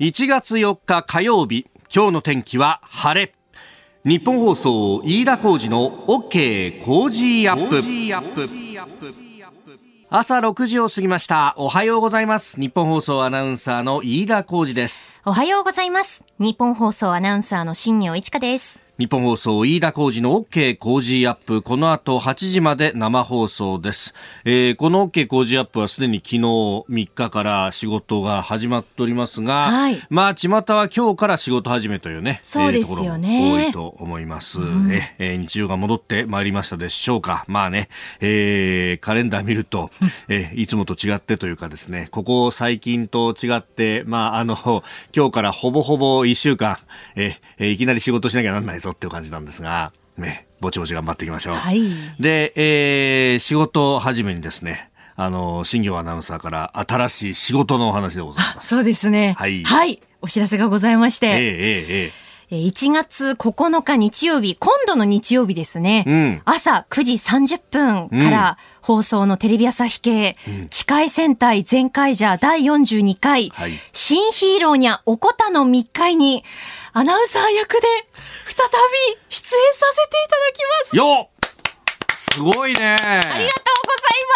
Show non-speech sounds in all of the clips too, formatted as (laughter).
1月4日火曜日今日の天気は晴れ。日本放送飯田浩二の OK 工事アップ。朝6時を過ぎました。おはようございます。日本放送アナウンサーの飯田浩二です。おはようございます。日本放送アナウンサーの新業一華です。日本放送飯田浩二の OK 工事アップ。この後8時まで生放送です、えー、この OK 工事アップはすでに昨日3日から仕事が始まっておりますが、はい、まあ巷は今日から仕事始めというねそうですよね、えー、多いと思います、うん、えー、日常が戻ってまいりましたでしょうか。まあね、えー、カレンダー見ると、えー、いつもと違ってというかですねここ最近と違ってまああの今日からほぼほぼ1週間、えー、いきなり仕事しなきゃなんないぞっていう感じなんですが、ね、ぼちぼち頑張っていきましょう。はい、で、えー、仕事始めにですね、あの、新業アナウンサーから新しい仕事のお話でございます。そうですね。はい。はい。お知らせがございまして。えー、えー、えー1月9日日曜日、今度の日曜日ですね、うん、朝9時30分から放送のテレビ朝日系、うん、機械戦隊全開じゃ第42回、はい、新ヒーローにゃおこたの密会に、アナウンサー役で再び出演させていただきます。よすごいね。ありがとうござい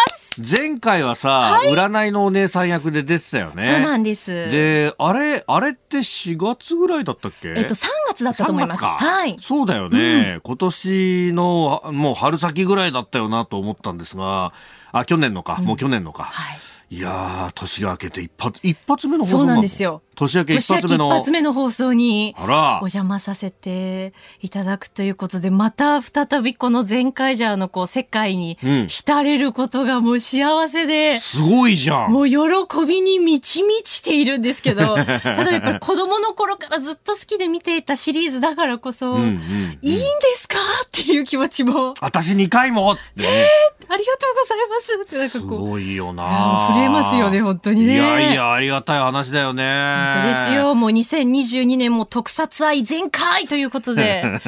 ます。前回はさ、はい、占いのお姉さん役で出てたよね。そうなんです。で、あれ、あれって4月ぐらいだったっけ？えっと、3月だったと思います。はい。そうだよね、うん、今年の、もう春先ぐらいだったよなと思ったんですが、あ、去年のか、うん、もう去年のか。はい。いや年が明けて一発、一発目の放送そうなんですよ。年明け一発目の。一発目の放送に、お邪魔させていただくということで、また再びこの全カイジャーのこう世界に浸れることがもう幸せで、うん、すごいじゃん。もう喜びに満ち満ちているんですけど、(laughs) ただやっぱり子供の頃からずっと好きで見ていたシリーズだからこそ、うんうんうん、いいんですか？っていう気持ちも。私2回もっつって、ね、えー、ありがとうございますってなんかこう。すごいよな震えますよね、本当にね。いやいや、ありがたい話だよね。本当ですよ。もう2022年も特撮愛全開ということで。(laughs)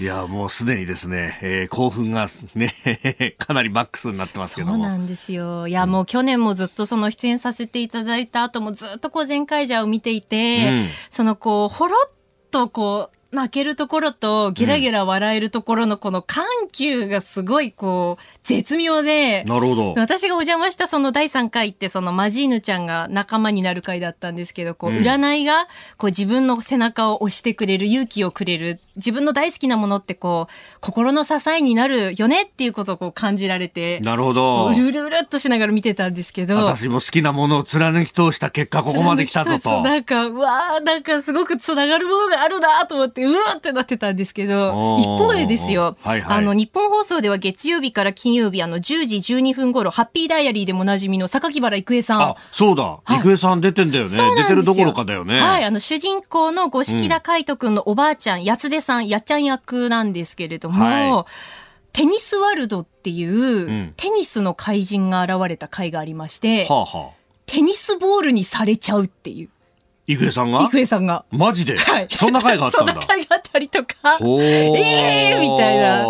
いや、もうすでにですね、えー、興奮がね、(laughs) かなりマックスになってますけどそうなんですよ。いや、もう去年もずっとその出演させていただいた後もずっとこう全開ジャーを見ていて、うん、そのこう、ほろっとこう、泣けるところとゲラゲラ笑えるところのこの緩急がすごいこう絶妙で、なるほど。私がお邪魔したその第3回ってそのマジーヌちゃんが仲間になる回だったんですけど、こう占いがこう自分の背中を押してくれる、勇気をくれる、自分の大好きなものってこう心の支えになるよねっていうことをこう感じられて、なるほど。うるうるうるっとしながら見てたんですけど、私も好きなものを貫き通した結果ここまで来たぞと。なんか、わあなんかすごくつながるものがあるなと思って、うわってなってたんですけど、一方でですよ、はいはい、あの、日本放送では月曜日から金曜日、あの、10時12分頃、ハッピーダイアリーでもおなじみの榊原郁恵さん。あ、そうだ。郁恵さん出てんだよね。出てるどころかだよね。はい、あの、主人公の五色田海斗くんのおばあちゃん、やつでさん、やっちゃん役なんですけれども、はいテニスワールドっていう、うん、テニスの怪人が現れた回がありまして、はあはあ、テニスボールにされちゃうっていう。郁恵さんが？郁恵さんが。マジで？はい。そんな回があったんだ。(laughs) そんな回があったりとか、ええー、みたいな。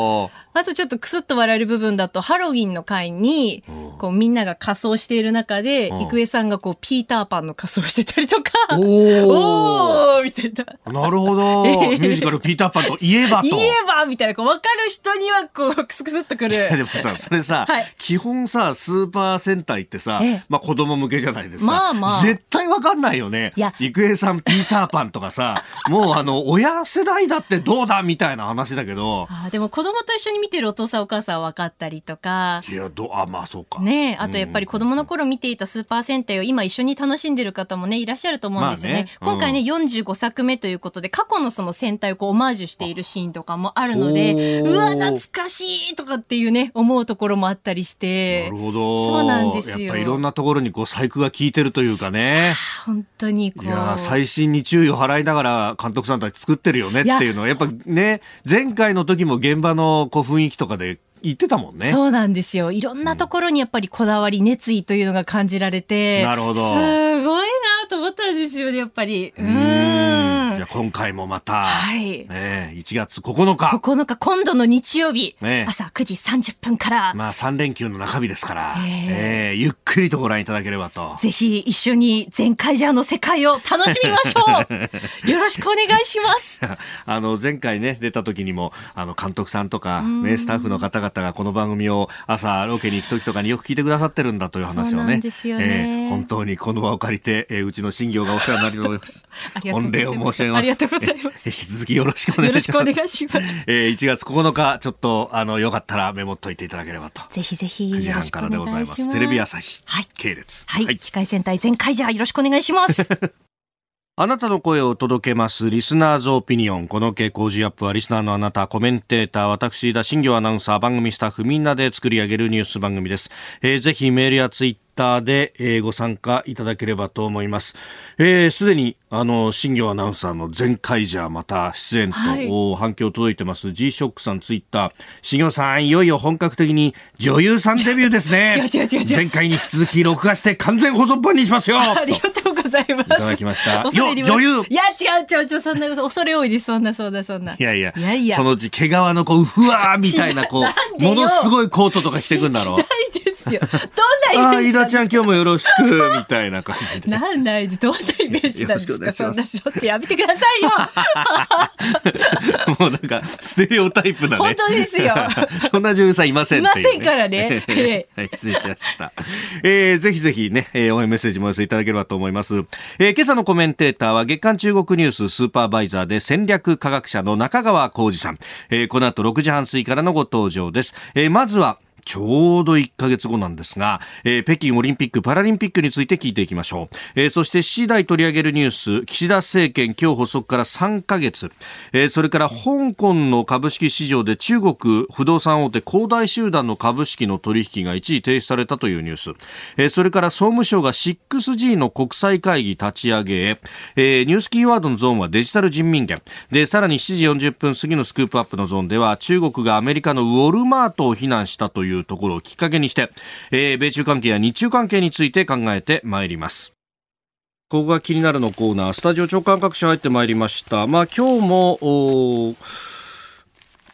あとちょっとクスッと笑える部分だと、ハロウィンの会に、こうみんなが仮装している中で、郁恵さんがこうピーターパンの仮装してたりとか、おおみたいな。なるほど。(laughs) ミュージカルピーターパンといえばと。言えばみたいな、こう分かる人にはこうクスクスっとくる。でもさ、それさ、はい、基本さ、スーパー戦隊ってさ、まあ子供向けじゃないですか。まあまあ。絶対分かんないよね。いや、郁恵さんピーターパンとかさ、もうあの、親世代だってどうだみたいな話だけど。あでも子供と一緒に見てるお父さんお母さんは分かったりとか。いや、ど、あ、まあそうか。ねあとやっぱり子供の頃見ていたスーパー戦隊を今一緒に楽しんでる方もね、いらっしゃると思うんですよね。まあねうん、今回ね、45作目ということで、過去のその戦隊をこうオマージュしているシーンとかもあるので、うわ、懐かしいとかっていうね、思うところもあったりして。なるほど。そうなんですよ。やっぱいろんなところにこう細工が効いてるというかね。本当にこう。いや、最新に注意を払いながら監督さんたち作ってるよねっていうのは、やっぱね、前回の時も現場のこう雰囲気とかで言ってたもんね。そうなんですよ。いろんなところにやっぱりこだわり、熱意というのが感じられて、なるほど。すごいなと思ったんですよね、やっぱり。うん。じゃあ今回もまた、はい。えー、1月9日。9日、今度の日曜日、えー、朝9時30分から。まあ3連休の中日ですから、えー、えー、ゆっくりとご覧いただければと。ぜひ一緒に全カイジャーの世界を楽しみましょう (laughs) よろしくお願いします。(laughs) あの、前回ね、出た時にも、あの、監督さんとか、ね、スタッフの方々がこの番組を朝ロケに行く時とかによく聞いてくださってるんだという話をね。ねえー、本当にこの場を借りて、えー、うちの新業がお世話になります。御礼を申し上げます。ありがとうございます。引き続きよろしくお願いします。よろしくお願いします。えー、1月9日、ちょっと、あの、よかったらメモっといていただければと。ぜひぜひ。9時半からでございます。テレビ朝日。はい。系列。はい。はい、機械戦隊全開じゃよろしくお願いします。(laughs) あなたの声を届けます。リスナーズオピニオン。この傾向ジアップはリスナーのあなた、コメンテーター、私、田新業アナウンサー、番組スタッフみんなで作り上げるニュース番組です。えー、ぜひメールやツイッターで、えー、ご参加いただければと思います。す、えー、で、に、あの、新業アナウンサーの全開じゃまた出演と、はい、反響届いてます。G-SHOCK さんツイッター。新業さん、いよいよ本格的に女優さんデビューですね。(laughs) 違う違う違う違う。前回に引き続き録画して完全保存版にしますよ。(laughs) ありがとうございます。いただきました。よ、女優いや、違う違う違う、そんな、恐れ多いです。そんな、そんな、そんな。いやいや、いやいやそのうち毛皮のこう、ふわーみたいな、こう、(laughs) ものすごいコートとか着てくんだろう。ですよ。どんなイメージあ、飯田ちゃん今日もよろしく、みたいな感じで。なんないで、どんなイメージなんですか？そんなちょっとやめてくださいよ。もうなんか、ステレオタイプなね。本当ですよ。そんな女優さんいませんいませんからね。(laughs) はい、失礼しました。えー、ぜひぜひね、えー、応援メッセージも寄せいただければと思います。えー、今朝のコメンテーターは月刊中国ニューススーパーバイザーで戦略科学者の中川浩二さん。えー、この後6時半過ぎからのご登場です。えー、まずは、ちょうど1ヶ月後なんですが、えー、北京オリンピック・パラリンピックについて聞いていきましょう。えー、そして7時台取り上げるニュース、岸田政権今日発足から3ヶ月、えー、それから香港の株式市場で中国不動産大手恒大集団の株式の取引が一時停止されたというニュース、えー、それから総務省が 6G の国際会議立ち上げ、えー、ニュースキーワードのゾーンはデジタル人民元。で、さらに7時40分過ぎのスクープアップのゾーンでは中国がアメリカのウォルマートを非難したといういうところをきっかけにして、えー、米中関係や日中関係について考えてまいります。ここが気になるのコーナー、スタジオ長官各社入ってまいりました。まあ今日も、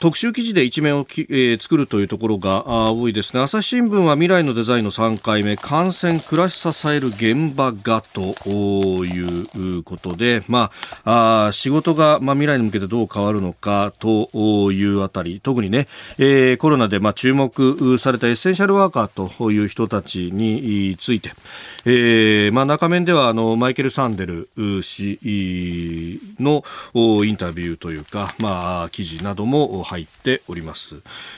特集記事で一面をき、えー、作るというところが多いですね。朝日新聞は未来のデザインの3回目。感染暮らし支える現場がということで、まあ、あ仕事が、まあ、未来に向けてどう変わるのかというあたり。特にね、えー、コロナで、まあ、注目されたエッセンシャルワーカーという人たちについて、えーまあ、中面ではあのマイケル・サンデル氏のインタビューというか、まあ、記事なども入っております、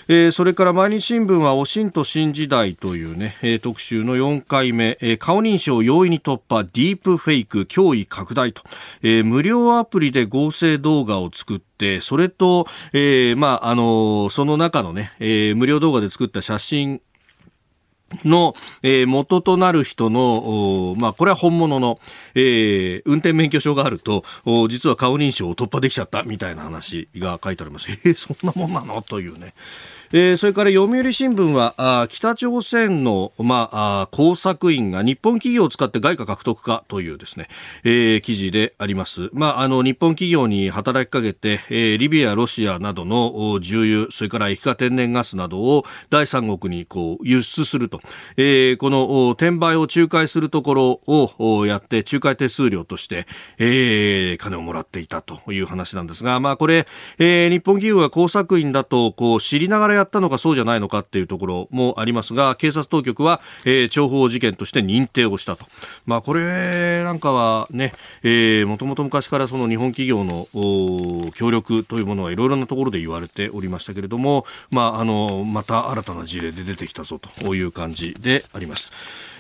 えー、それから毎日新聞は「おしんと新時代」というね、特集の4回目、え、顔認証容易に突破ディープフェイク脅威拡大と、えー、無料アプリで合成動画を作ってそれと、えー、まあ、あのその中のね、えー、無料動画で作った写真の、えー、元となる人の、まあ、これは本物の、えー、運転免許証があると、実は顔認証を突破できちゃったみたいな話が書いてあります。えー、そんなもんなの？というね。えー、それから読売新聞はあ北朝鮮の、まあ、工作員が日本企業を使って外貨獲得かというですね、えー、記事であります。まあ、あの日本企業に働きかけて、えー、リビア、ロシアなどの重油、それから液化天然ガスなどを第三国にこう輸出すると、えー、この転売を仲介するところをやって仲介手数料として、えー、金をもらっていたという話なんですが、まあ、これ、えー、日本企業が工作員だとこう知りながらやったのかそうじゃないのかっていうところもありますが警察当局は、えー、情報事件として認定をしたと、まあ、これなんかはね、えー、もともと昔からその日本企業の協力というものはいろいろなところで言われておりましたけれども、まあ、あのまた新たな事例で出てきたぞという感じであります。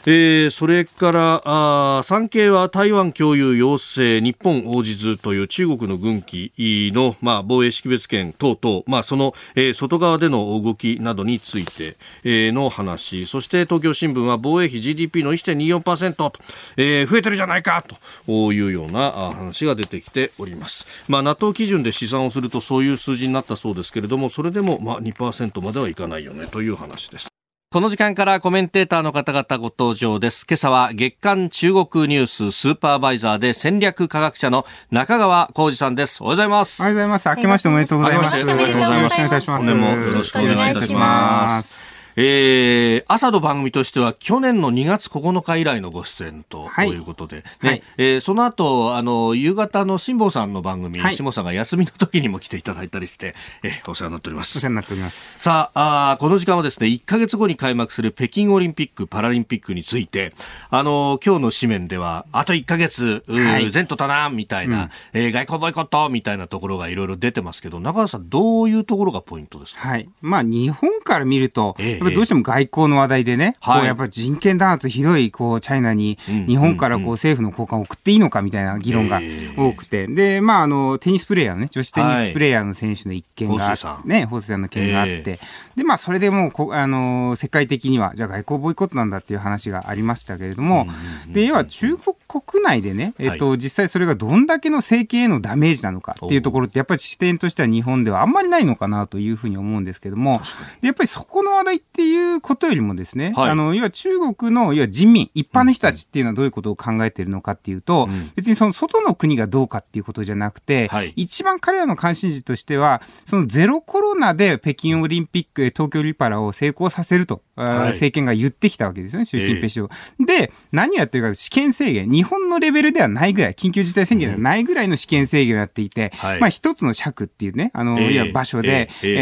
えー、それからあ産経は台湾共有要請日本応じずという中国の軍機の、まあ、防衛識別圏等々、まあ、その、えー、外側での動きなどについて、えー、の話。そして東京新聞は防衛費 GDP の1.24%と、えー、増えてるじゃないかというような話が出てきております、まあ、NATO 基準で試算をするとそういう数字になったそうですけれどもそれでも、まあ、2%まではいかないよねという話です。この時間からコメンテーターの方々ご登場です。今朝は月刊中国ニューススーパーバイザーで戦略科学者の中川浩二さんです。おはようございます。おはようございます。明けましておめでとうございます。おめでとうございます。お願いいたします。本年もよろしくお願いいたします。えー、朝の番組としては去年の2月9日以来のご出演とい。うことで、ねはい、えー、その後あの夕方の辛坊さんの番組、はい、辛坊さんが休みの時にも来ていただいたりして、えー、お世話になっております。お世話になっております。さああこの時間はですね1か月後に開幕する北京オリンピック・パラリンピックについてあの今日の紙面ではあと1か月、はい、前途だなみたいな、うん、えー、外交ボイコットみたいなところがいろいろ出てますけど中川さんどういうところがポイントですか？はい。まあ日本から見ると、えー、どうしても外交の話題でね、はい、こうやっぱり人権弾圧ひどいこうチャイナに日本からこう政府の高官を送っていいのかみたいな議論が多くて、で、まあ、あの、テニスプレーヤーのね、女子テニスプレーヤーの選手の一件が、はい、ね、ホウさんの件があって、で、まあ、それでもうこ、あの、世界的には、じゃあ外交ボイコットなんだっていう話がありましたけれども、で、要は中国国内でね、えっと、実際それがどんだけの政権へのダメージなのかっていうところって、やっぱり視点としては日本ではあんまりないのかなというふうに思うんですけども、やっぱりそこの話題っていうことよりもですね、はい、あの、要は中国の、要は人民、一般の人たちっていうのはどういうことを考えているのかっていうと、うん、別にその外の国がどうかっていうことじゃなくて、はい、一番彼らの関心事としては、そのゼロコロナで北京オリンピック、東京オリパラを成功させると、はい、政権が言ってきたわけですよね、習近平氏を。えー、で、何をやってるか、試験制限、日本のレベルではないぐらい、緊急事態宣言ではないぐらいの試験制限をやっていて、うん、まあ一つの尺っていうね、あの、えー、いや場所で、えー、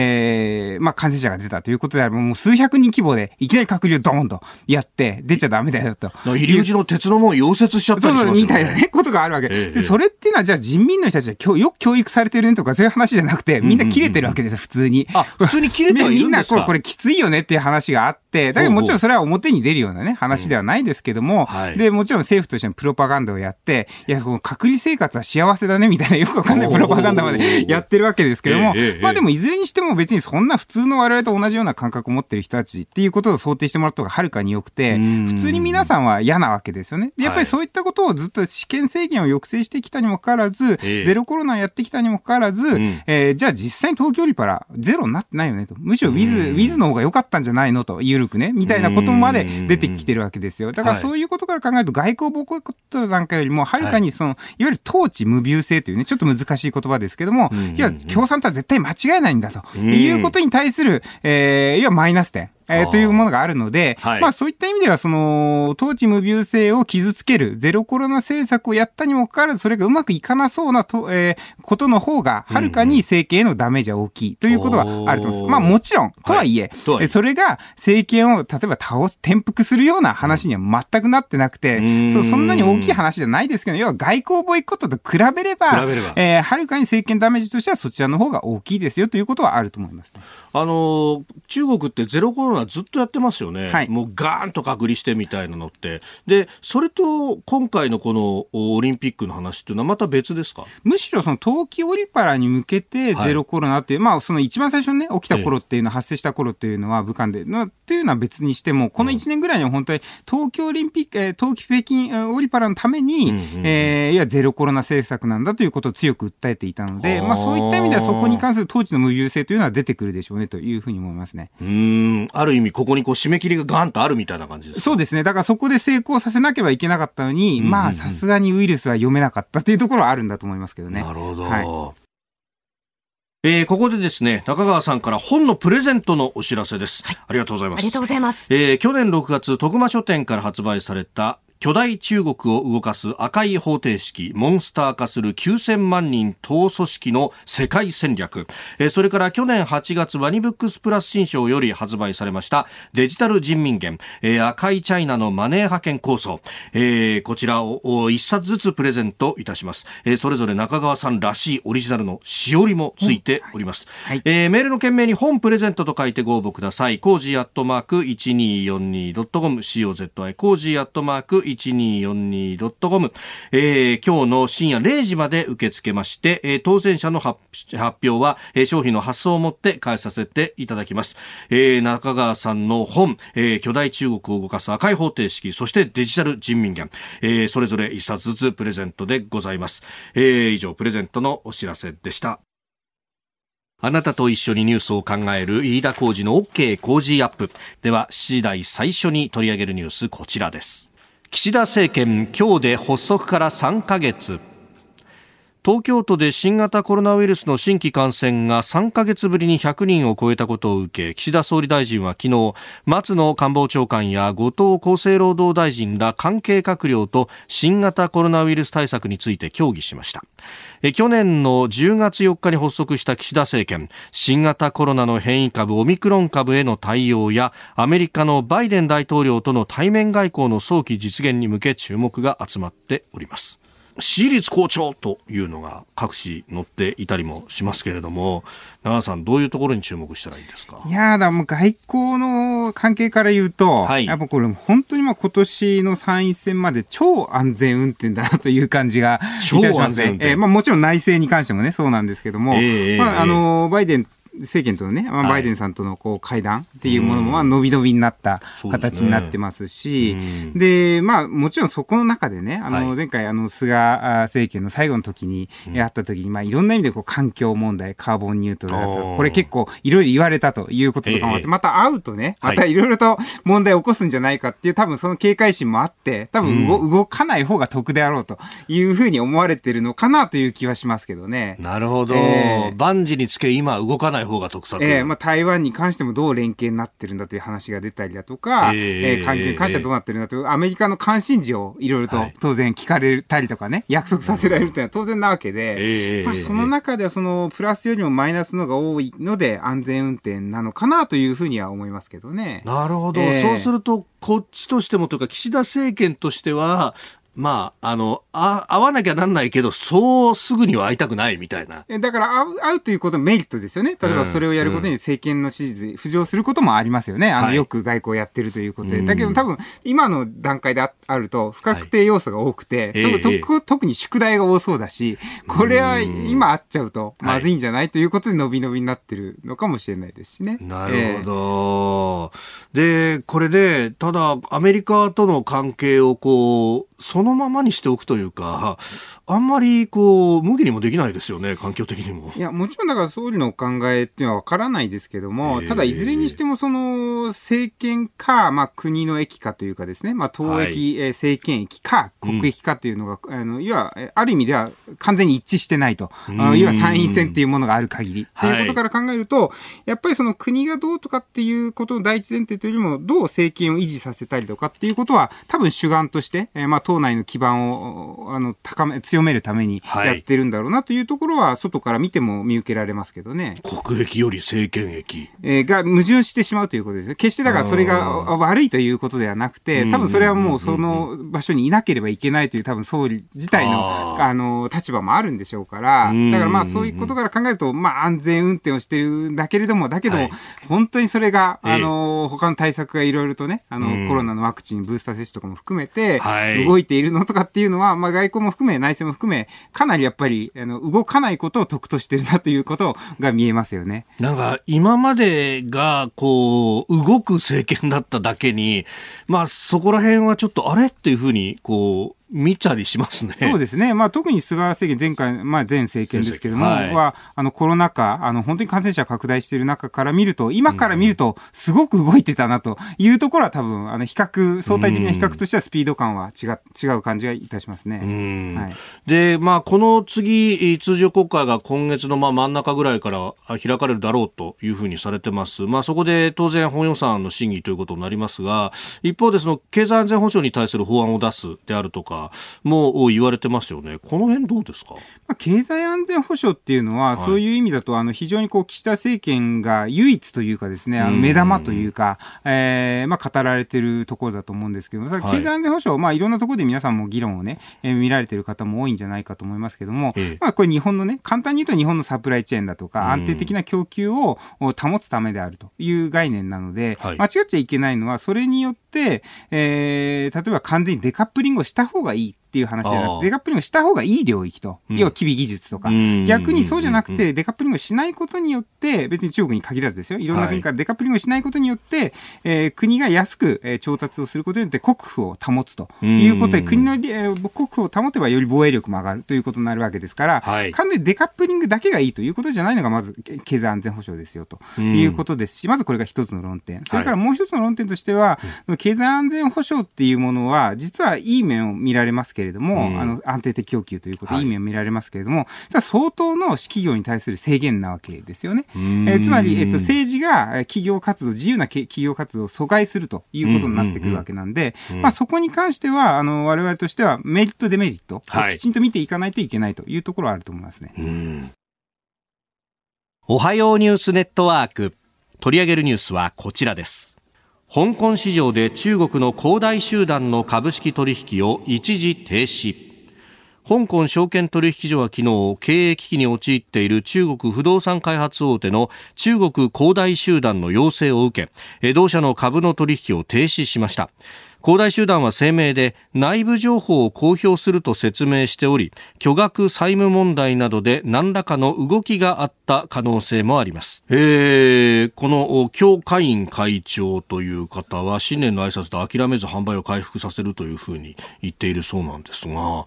えー、まあ感染者が出たということであれば、もう数百人規模で、いきなり隔離をドーンとやって、出ちゃダメだよと。入り口の鉄の門溶接しちゃったりしますよね。そうみたいなね、(laughs) ことがあるわけ。で、それっていうのは、じゃあ人民の人たちはよく教育されてるねとか、そういう話じゃなくて、みんな切れてるわけですよ、普通に。あ、普通に切れてる (laughs) みんなこれ、これきついよねっていう話があって、だけどもちろんそれは表に出るようなね、話ではないですけども、で、もちろん政府としてのプロパガンダをやって、いや、この隔離生活は幸せだねみたいな、よくわかんないプロパガンダまでやってるわけですけども、まあでもいずれにしても別にそんな普通の我々と同じような感覚を持ってる人たちっていうことを想定してもらった方がはるかに良くて、普通に皆さんは嫌なわけですよね。で、やっぱりそういったことをずっと試験制限を抑制してきたにもかかわらず、ゼロコロナやってきたにもかかわらず、えー、じゃあ実際に東京オリパラゼロになってないよねと。むしろウィズ、ウィズの方が良かったんじゃないのと、ゆるくね、みたいなことまで出てきてるわけですよ。だからそういうことから考えると、外交ボコットなんかよりも、はるかにその、いわゆる統治無病性というね、ちょっと難しい言葉ですけども、いや、共産党は絶対間違えないんだと、いうことに対する、えー、いわマイナス点。えー、というものがあるので、はい、まあそういった意味では、その、統治無病性を傷つける、ゼロコロナ政策をやったにもかかわらず、それがうまくいかなそうなと、えー、ことの方が、はるかに政権へのダメージは大きいということはあると思います。まあもちろん、とはいえ、はい、それが政権を例えば倒す、転覆するような話には全くなってなくて、そうそんなに大きい話じゃないですけど、要は外交ボイコットと比べれば、べえー、はるかに政権ダメージとしてはそちらの方が大きいですよということはあると思います、ね、あの、中国ってゼロコロナずっとやってますよね、はい、もうガーンと隔離してみたいなのって、でそれと今回のこのオリンピックの話っていうのは、また別ですか？むしろその冬季オリパラに向けて、ゼロコロナっていう、はい、まあ、その一番最初にね、起きた頃っていうのは、発生した頃っていうのは、武漢で、のっていうのは別にしても、この1年ぐらいには本当に東京オリンピック、えー、冬季北京オリパラのために、うんうん、えー、いや、ゼロコロナ政策なんだということを強く訴えていたので、まあ、そういった意味では、そこに関する統治の無有性というのは出てくるでしょうねというふうに思いますね。うん、ある意味、ここにこう締め切りがガンとあるみたいな感じですそうですね。だからそこで成功させなければいけなかったのに、うんうんうん、まあ、さすがにウイルスは読めなかったというところはあるんだと思いますけどね。なるほど。はいえー、ここでですね、中川さんから本のプレゼントのお知らせです。はい、ありがとうございます。ありがとうございます。えー、去年6月、徳間書店から発売された巨大中国を動かす赤い方程式、モンスター化する9000万人党組織の世界戦略。それから去年8月ワニブックスプラス新章より発売されましたデジタル人民元、赤いチャイナのマネー派遣構想。こちらを一冊ずつプレゼントいたします。それぞれ中川さんらしいオリジナルのしおりもついております。はい、メールの件名に本プレゼントと書いてご応募ください。コージーアットマーク 1242.com、 COZY コージーアットマーク 1242.com、えー、今日の深夜0時まで受け付けまして、えー、当選者の発表は、えー、商品の発送をもって返させていただきます。えー、中川さんの本、えー、巨大中国を動かす赤い方程式、そしてデジタル人民元、えー、それぞれ一冊ずつプレゼントでございます。えー、以上、プレゼントのお知らせでした。あなたと一緒にニュースを考える飯田浩二の OK 工事アップ。では、7時台最初に取り上げるニュース、こちらです。岸田政権、今日で発足から3ヶ月。東京都で新型コロナウイルスの新規感染が3ヶ月ぶりに100人を超えたことを受け岸田総理大臣は昨日松野官房長官や後藤厚生労働大臣ら関係閣僚と新型コロナウイルス対策について協議しました。去年の10月4日に発足した岸田政権新型コロナの変異株オミクロン株への対応やアメリカのバイデン大統領との対面外交の早期実現に向け注目が集まっております。私立校長というのが各紙載っていたりもしますけれども、長田さん、どういうところに注目したらいいですか？いやだ、もう外交の関係から言うと、はい、やっぱこれ、本当にまあ今年の参院選まで超安全運転だなという感じがいたしますね。えー、まあ、もちろん内政に関してもね、そうなんですけども、えー、まあ、あの、バイデン政権とのね、まあ、バイデンさんとのこう会談っていうものも、まあ、伸び伸びになった形になってますし、で、まあ、もちろんそこの中でね、あの、前回、あの、菅政権の最後の時に、やった時に、まあ、いろんな意味でこう環境問題、カーボンニュートラルだと、これ結構いろいろ言われたということとかもあって、また会うとね、またいろいろと問題を起こすんじゃないかっていう、多分その警戒心もあって、多分動かない方が得であろうというふうに思われてるのかなという気はしますけどね。なるほど。えー、万事につけ今動かない方が得策。えー、まあ、台湾に関してもどう連携になってるんだという話が出たりだとか、えー、えー、関係に関してはどうなってるんだという、アメリカの関心事をいろいろと当然聞かれたりとかね、約束させられるというのは当然なわけで、えー、まあ、その中ではそのプラスよりもマイナスのが多いので安全運転なのかなというふうには思いますけどね。なるほど。えー、そうすると、こっちとしてもというか、岸田政権としては、まあ、あの、あ、会わなきゃなんないけど、そうすぐには会いたくないみたいな。だから会う、会うということメリットですよね。例えばそれをやることに政権の支持、浮上することもありますよね。あの、よく外交やってるということで。だけど多分、今の段階であると、不確定要素が多くて、はい特に宿題が多そうだし、これは今会っちゃうとまずいんじゃない、はい、ということで伸び伸びになってるのかもしれないですしね。なるほど。えー、で、これで、ただ、アメリカとの関係をこう、そのままにしておくというか、あんまりこう、無理にもできないですよね、環境的にも。いや、もちろんだから総理のお考えっていうのはわからないですけども、えー、ただいずれにしてもその政権か、まあ国の駅かというかですね、まあ党駅、はい、政権駅か国益かというのが、うん、あの、いわある意味では完全に一致してないと。いわゆる参院選っていうものがある限り。ということから考えると、やっぱりその国がどうとかっていうことの第一前提というよりも、どう政権を維持させたりとかっていうことは、多分主眼として、えー、まあ党内の基盤をあの高め強めるためにやってるんだろうなというところは、外から見ても見受けられますけどね。国益より政権益、えー、が矛盾してしまうということです決してだからそれが悪いということではなくて、多分それはもうその場所にいなければいけないという多分総理自体のあの立場もあるんでしょうから、だからまあそういうことから考えると、まあ安全運転をしてるんだけれども、だけども、本当にそれが、あの、他の対策がいろいろとね、あの、コロナのワクチン、ブースター接種とかも含めて、動いているのとかっていうのは、まあ、外交も含め、内政も含め、かなりやっぱり、あの、動かないことを得としてるなということが見えますよね。なんか、今までが、こう、動く政権だっただけに、まあ、そこら辺はちょっと、あれ？っていうふうに、こう、見たりしますね。そうですね。まあ、特に菅政権、前回、まあ、前政権ですけれども、はい、は、あの、コロナ禍、あの、本当に感染者拡大している中から見ると、今から見ると、すごく動いてたなというところは多分、あの、比較、相対的な比較としてはスピード感は違違う感じがいたしますね。はい、で、まあ、この次、通常国会が今月のまあ真ん中ぐらいから開かれるだろうというふうにされてます。まあ、そこで当然本予算の審議ということになりますが、一方でその経済安全保障に対する法案を出すであるとか、も言われてますよね。この辺どうですか、まあ、経済安全保障っていうのは、はい、そういう意味だと、あの、非常にこう、岸田政権が唯一というかですね、あの目玉というか、うえー、まあ、語られてるところだと思うんですけど、経済安全保障、はい、まあ、いろんなところで皆さんも議論をね、えー、見られてる方も多いんじゃないかと思いますけども、ええ、まあ、これ日本のね、簡単に言うと日本のサプライチェーンだとか、安定的な供給を保つためであるという概念なので、はい、間違っちゃいけないのは、それによって、えー、例えば完全にデカップリングをした方がいいっていう話じゃなくて、デカップリングした方がいい領域と、要は機微技術とか、逆にそうじゃなくて、デカップリングしないことによって、別に中国に限らずですよ、い。ろんな国からデカップリングをしないことによって、えー、国が安く、えー、調達をすることによって国富を保つということで、国の、えー、国富を保てばより防衛力も上がるということになるわけですから、はい、完全にデカップリングだけがいいということじゃないのが、まず経済安全保障ですよということですし、まずこれが一つの論点。それからもう一つの論点としては、はい、経済安全保障っていうものは、実はいい面を見られますけれども、あの安定的供給ということでいい面を見られますけれども、はい、相当の企業に対する制限なわけですよね。えー、つまり、えっと、政治が企業活動、自由な企業活動を阻害するということになってくるわけなんで、まあ、そこに関しては、あの、我々としてはメリット、デメリット、はい、きちんと見ていかないといけないというところはあると思いますね。おはようニュースネットワーク。取り上げるニュースはこちらです。香港市場で中国の恒大集団の株式取引を一時停止。香港証券取引所は昨日経営危機に陥っている中国不動産開発大手の中国恒大集団の要請を受け同社の株の取引を停止しました恒大集団は声明で内部情報を公表すると説明しており巨額債務問題などで何らかの動きがあった可能性もあります、えー、この協会員会長という方は新年の挨拶で諦めず販売を回復させるというふうに言っているそうなんですが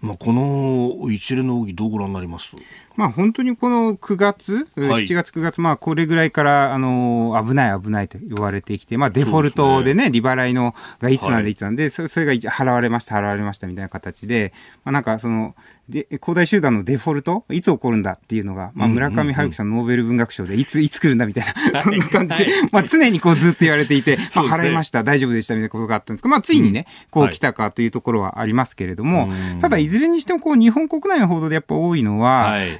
まあ、この一連の動き、どうご覧になります？まあ、本当にこの9月、はい、7月、9月、まあ、これぐらいから、あの、危ない危ないと言われてきて、まあ、デフォルトでね、でね利払いのがいつなんでい。つなんで、はい、それが払われました、払われましたみたいな形で、まあ、なんかその、で、恒大集団のデフォルトいつ起こるんだっていうのが、まあ、村上春樹さんノーベル文学賞で、いつ、(laughs) いつ来るんだみたいな、そんな感じで、まあ、常にこうずっと言われていて、(laughs) まあ、払いました、大丈夫でしたみたいなことがあったんですけど、まあ、ついにね、こう来たかというところはありますけれども、ただ、いずれにしても、こう、日本国内の報道でやっぱ多いのは、え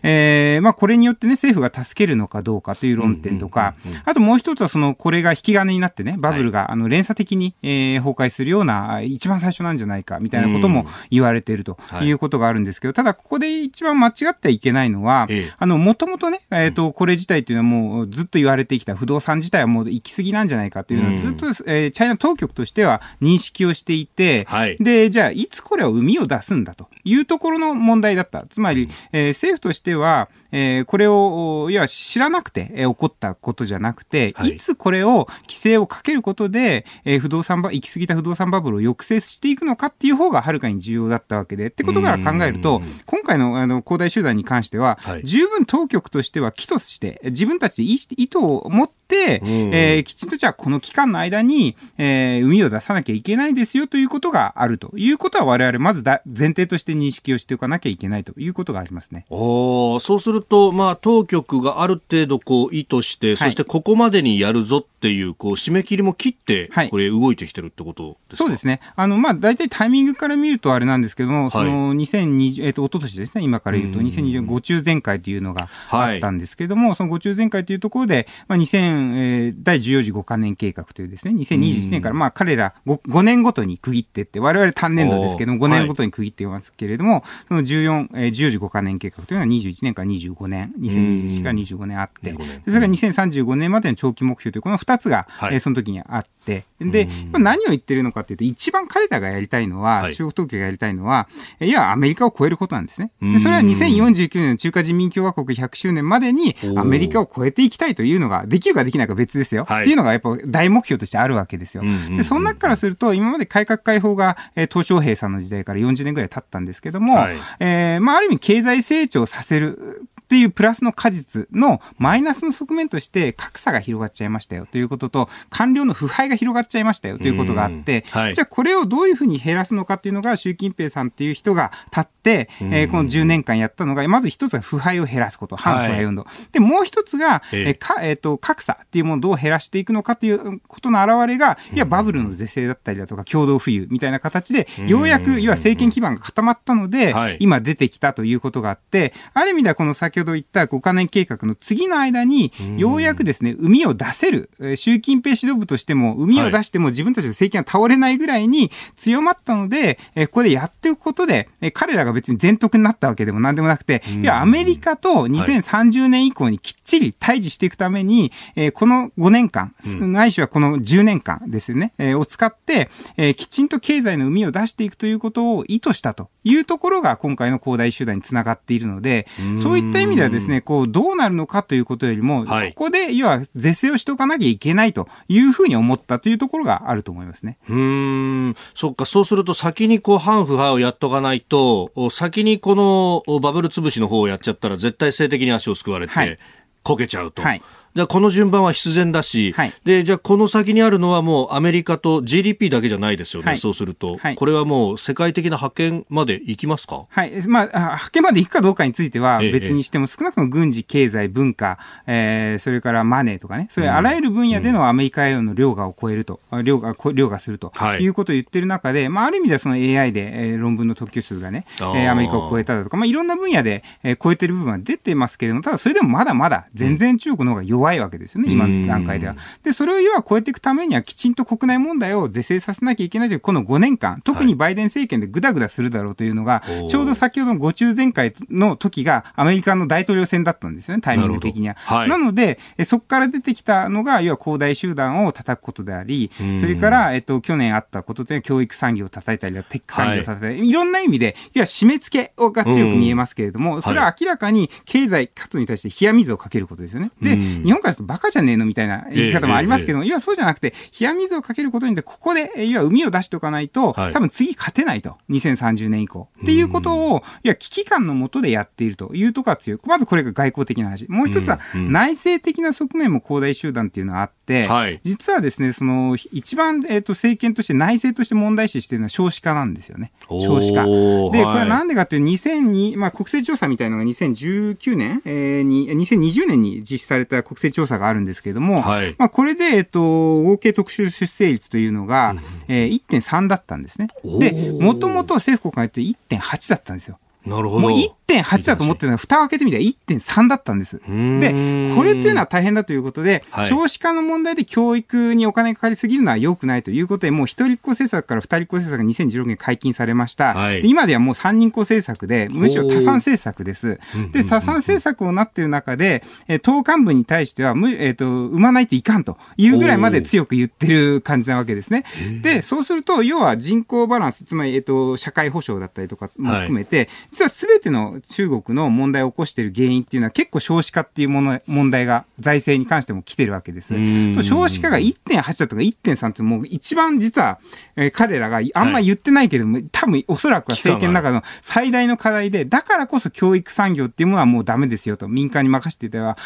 まあ、これによってね、政府が助けるのかどうかという論点とか、あともう一つは、その、これが引き金になってね、バブルが、あの、連鎖的に、え崩壊するような、一番最初なんじゃないか、みたいなことも言われているとい。うことがあるんですけど、ただ、ここで一番間違ってはいけないのは、もともとね、えっ、ー、と、これ自体というのはもうずっと言われてきた不動産自体はもう行き過ぎなんじゃないかというのは、ずっと、うん、えー、チャイナ当局としては認識をしていて、はい、で、じゃあ、いつこれを生みを出すんだというところの問題だった。つまり、うん、えー、政府としては、えー、これを、いや、知らなくて、えー、起こったことじゃなくて、はい、いつこれを規制をかけることで、えー、不動産ば、行き過ぎた不動産バブルを抑制していくのかっていう方がはるかに重要だったわけで、ってことから考えると、今回の、あの、恒大集団に関しては、はい、十分当局としては起として、自分たちで意図を持って、うん、えー、きちんとじゃあこの期間の間に、えー、海を出さなきゃいけないですよということがあると。いうことは我々まずだ前提として認識をしておかなきゃいけないということがありますね。おそうすると、まあ、当局がある程度こう意図して、はい、そしてここまでにやるぞっていうこう締め切りも切って、これ動いてきてるってことですか、そうですね。あの、まあ、大体タイミングから見るとあれなんですけども、その2020、えっ、ー、と、一昨年ですね、今から言うと、2020五中全会というのがあったんですけども、はい、その五中全会というところで、まあ、2000、えー、第14次五カ年計画というですね、2021年から、まあ、彼ら 5, 5年ごとに区切ってって、我々単年度ですけども、5年ごとに区切っていますけれども、はい、その14、えー、14次五カ年計画というのは21年から25年、2021から25年あって、それが2035年までの長期目標という、この2つが、はい、えー、その時にあって、で、何を言ってるのかというと、一番彼らがやりたいのは、はい、中国当局がやりたいのは、いや、アメリカを超えることなんですね。で、それは2049年の中華人民共和国100周年までに、アメリカを超えていきたいというのが、できるかできないか別ですよ。はい、っていうのがやっぱ大目標としてあるわけですよ。で、その中からすると、今まで改革開放が、えー、鄧小平さんの時代から40年ぐらい経ったんですけども、はい、えー、まあ、ある意味経済成長させるっていうプラスの果実のマイナスの側面として格差が広がっちゃいましたよ。ということと、官僚の腐敗が広がっちゃいましたよ。ということがあって、はい、じゃあこれをどういうふうに減らすのかっていうのが習近平さんっていう人が立って、えー、この10年間やったのが、まず一つは腐敗を減らすこと、反腐敗運動。はい、で、もう一つが、えーかえーと、格差っていうものをどう減らしていくのかということの表れが、いや、バブルの是正だったりだとか、共同富裕みたいな形で、ようやく、要は政権基盤が固まったので、はい、今出てきたということがあって、ある意味ではこの先ほど言った5カ年計画の次の間に、ようやくですね、海を出せる、習近平指導部としても、海を出しても自分たちの政権が倒れないぐらいに強まったので、ここでやっていくことで、彼らが別に全得になったわけでもなんでもなくて、いや、アメリカと2030年以降にきっちり対峙していくために、この5年間、ないしはこの10年間ですよね、を使って、きちんと経済の海を出していくということを意図したというところが今回の恒大集団につながっているので、そういった意味ではですね、こう、どうなるのかということよりも、はい、ここで、要は、是正をしておかなきゃいけないというふうに思ったというところがあると思いますね。うん、そっか、そうすると先にこう、反腐敗をやっとかないと、先にこのバブル潰しの方をやっちゃったら、絶対性的に足をすくわれて、はい、こけちゃうと。はいじゃあこの順番は必然だし、はい、でじゃあこの先にあるのはもうアメリカと GDP だけじゃないですよね、はい、そうすると、はい、これはもう世界的な覇権まで行きますか、はい。まあ、覇権まで行くかどうかについては別にしても、少なくとも軍事、経済、文化、えー、それからマネーとかね、そういうあらゆる分野でのアメリカへの量がを超えると、量が量がすると。い。うことを言ってる中で、まあ、ある意味ではその AI で、えー、論文の特許数がね、えー、アメリカを超えただとか、まあ、いろんな分野で、えー、超えてる部分は出てますけれども、ただそれでもまだまだ全然中国の方が弱いわけですよね、今の段階では。で、それを要は超えていくためには、きちんと国内問題を是正させなきゃいけないという、この5年間、特にバイデン政権でぐだぐだするだろうというのが、はい、ちょうど先ほどのご中前回の時が、アメリカの大統領選だったんですよね、タイミング的には。はい、なので、そこから出てきたのが、要は恒大集団を叩くことであり、それから、えっと、去年あったことで、教育産業を叩いたり、テック産業を叩いたり、はい、いろんな意味で、要は締め付けが強く見えますけれども、それは明らかに経済活動に対して冷や水をかけることですよね。で、日本からするとバカじゃねえのみたいな言い方もありますけども、いや、そうじゃなくて、冷や水をかけることによって、ここで、いや、海を出しておかないと、多分次勝てないと。2030年以降。っていうことを、いや、危機感のもとでやっているというところが強い。まずこれが外交的な話。もう一つは、内政的な側面も恒大集団っていうのはあって、実はですね、その、一番、えっ、と、政権として内政として問題視しているのは少子化なんですよね。少子化。で、これはなんでかというと、2002、まあ、国勢調査みたいなのが2019年、えー、に、2020年に実施された国勢調査があるんですけれども、はい、まあ、これで、えっと、合計特殊出生率というのが、うん、えー、1.3だったんですね。で、もともと政府国会って1.8だったんですよ。なるほど。もう1.8だと思ってるのが、蓋を開けてみたら1.3だったんです。で、これというのは大変だということで、はい、少子化の問題で教育にお金かかりすぎるのは良くないということで、もう一人っ子政策から二人っ子政策が2016年解禁されました。はい、今ではもう三人っ子政策で、むしろ多産政策です。で、多産政策をなっている中で、え党幹部に対しては、むえっ、ー、と、産まないといかんというぐらいまで強く言ってる感じなわけですね。で、そうすると、要は人口バランス、つまり、えっ、ー、と、社会保障だったりとかも含めて、はい、実は全ての中国の問題を起こしている原因っていうのは結構少子化っていうもの問題が財政に関しても来てるわけです。と少子化が1.8だとか1.3ってもう一番実は、えー、彼らがあんま言ってないけれども、はい、多分おそらくは政権の中の最大の課題で、だからこそ教育産業っていうものはもうダメですよと、民間に任せていては、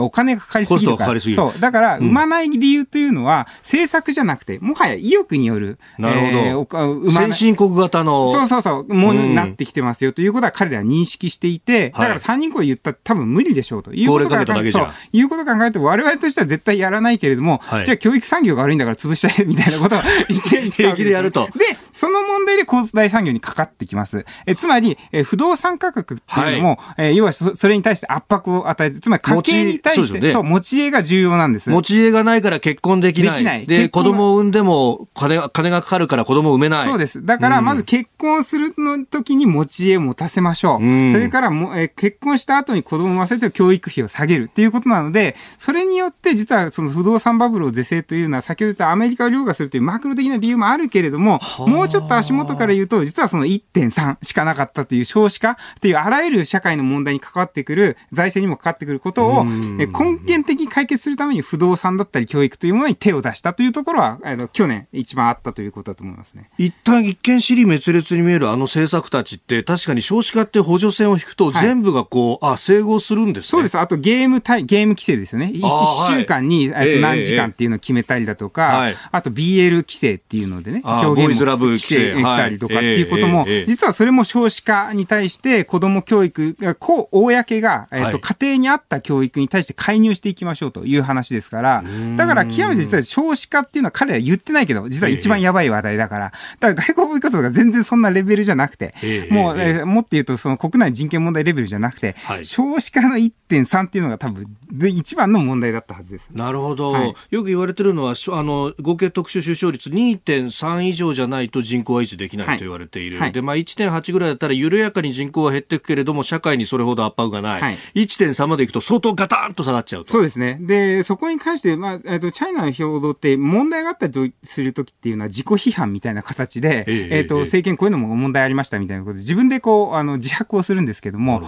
お金がかかりすぎるから。そう。だから、生まない理由というのは、政策じゃなくて、もはや意欲による。なるほど。えー、先進国型の。そうそうそう、ものになってきてますよということは彼らは認識していて、だから3人声言ったら多分無理でしょうということ考えそういうこと考えると我々としては絶対やらないけれども、はい、じゃあ教育産業が悪いんだから潰しちゃえみたいなことを (laughs) 平気でやると。で、その問題で交大産業にかかってきます。えつまり、え不動産価格っていうのも、はい、え要はそれに対して圧迫を与えて、つまり家計に対して、そう、ね、持ち家が重要なんです。持ち家がないから結婚できない。できない。で、子供を産んでも金金がかかるから子供を産めない。そうです。だから、まず結婚するの時に持ち家を持たせましょう。うん、それからも、え結婚した後に子供を産ませて教育費を下げるっていうことなので、それによって実はその不動産バブルを是正というのは、先ほど言ったアメリカを凌駕するというマクロ的な理由もあるけれども、もうちょっと足元から言うと、実はその1.3しかなかったという少子化っていうあらゆる社会の問題に関わってくる、財政にも関わってくることを、根源的に解決するために不動産だったり教育というものに手を出したというところは、あの去年一番あったということだと思いますね。一旦一見尻滅裂に見えるあの政策たちって、確かに少子化って補助線を引くと全部がこう、はい、あ、整合するんです、ね、そうです。あとゲーム対、ゲーム規制ですよね。一週間に何時間っていうのを決めたりだとか、はい、あと BL 規制っていうのでね、表現規制したりとかっていうことも、実はそれも少子化に対して子ども教育が、公が、えーと家庭に合った教育に対して介入していきましょうという話ですから、だから極めて実は少子化っていうのは彼ら言ってないけど、実は一番やばい話題だから、だから外交部活動が全然そんなレベルじゃなくて、もう、えー、もっと言うとその国内人権問題レベルじゃなくて、少子化の1.3っていうのが多分一番の問題だったはずです。なるほど、はい、よく言われてるのはあの合計特殊出生率2.3以上じゃないと人口は維持できないと言われている、はい、でまあ、1.8ぐらいだったら緩やかに人口は減っていくけれども社会にそれほど圧迫がない、はい、1.3までいくと相当ガタンと下がっちゃうそうですね。でそこに関して、まあ、えっとチャイナの報道って問題があったりするときっていうのは自己批判みたいな形で、えええっと政権こういうのも問題ありましたみたいなことで自分でこうあの自白をするするんですけども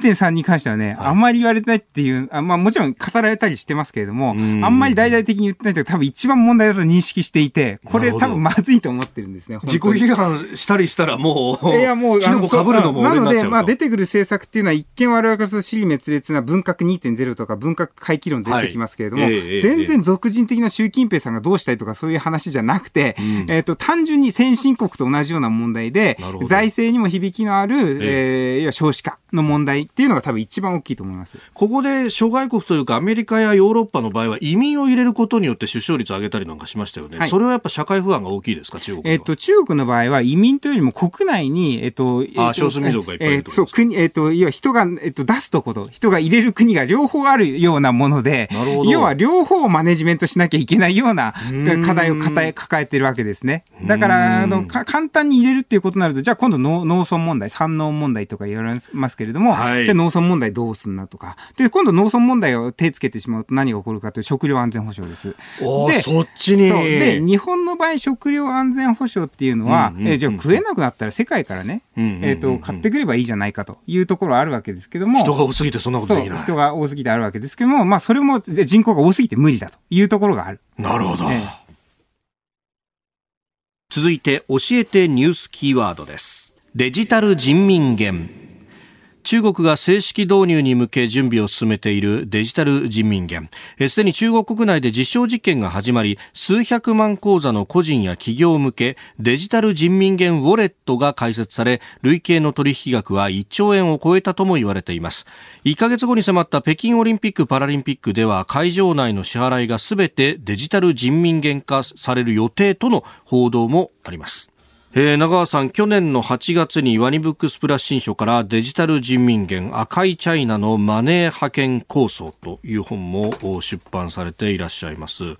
1.3に関してはね、あんまり言われてないっていうあ、まあ、もちろん語られたりしてますけれどもあんまり大々的に言ってないと多分一番問題だと認識していてこれ多分まずいと思ってるんですね自己批判したりしたらもういやもうあのかぶるのもなので、まあ、出てくる政策っていうのは一見我々からすると尻滅裂な文革2.0とか文革回帰論出てきますけれども、はい。えー、全然俗人的な習近平さんがどうしたいとかそういう話じゃなくて、うん、えーと、単純に先進国と同じような問題で財政にも響きのある、えー、えー、要は少子化の問題っていうのが多分一番大きいと思います。ここで諸外国というかアメリカやヨーロッパの場合は移民を入れることによって出生率を上げたりなんかしましたよね、はい、それはやっぱ社会不安が大きいですか中国えっ、ー、と中国の場合は移民というよりも国内に、えっ、ー、と、えー、少数民族がいっぱいいると、えー、そう国えっ、ー、と要は人がえっ、と出すところ人が入れる国が両方あるようなもので要は両方をマネジメントしなきゃいけないような課題を抱え抱えてるわけですね。だからあの簡単に入れるっていうことになるとじゃあ今度農農村問題産農問題とか言われますけれども、はい、じゃあ農村問題どうすんなとか。で今度農村問題を手つけてしまうと何が起こるかという食料安全保障です。でそっちに。で日本の場合食料安全保障っていうのは、うんうん、えじゃあ食えなくなったら世界からね、うんうんうんうん、えーと、買ってくればいいじゃないかというところあるわけですけども人が多すぎてそんなことできない。人が多すぎてあるわけですけども、まあ、それも人口が多すぎて無理だというところがある。なるほど、えー、続いて教えてニュースキーワードです。デジタル人民元中国が正式導入に向け準備を進めているデジタル人民元。すでに中国国内で実証実験が始まり数百万口座の個人や企業向けデジタル人民元ウォレットが開設され累計の取引額は1兆円を超えたとも言われています。1ヶ月後に迫った北京オリンピック・パラリンピックでは会場内の支払いがすべてデジタル人民元化される予定との報道もあります。えー、中川さん、去年の8月にワニブックスプラス新書からデジタル人民元赤いチャイナのマネー派遣構想という本も出版されていらっしゃいます。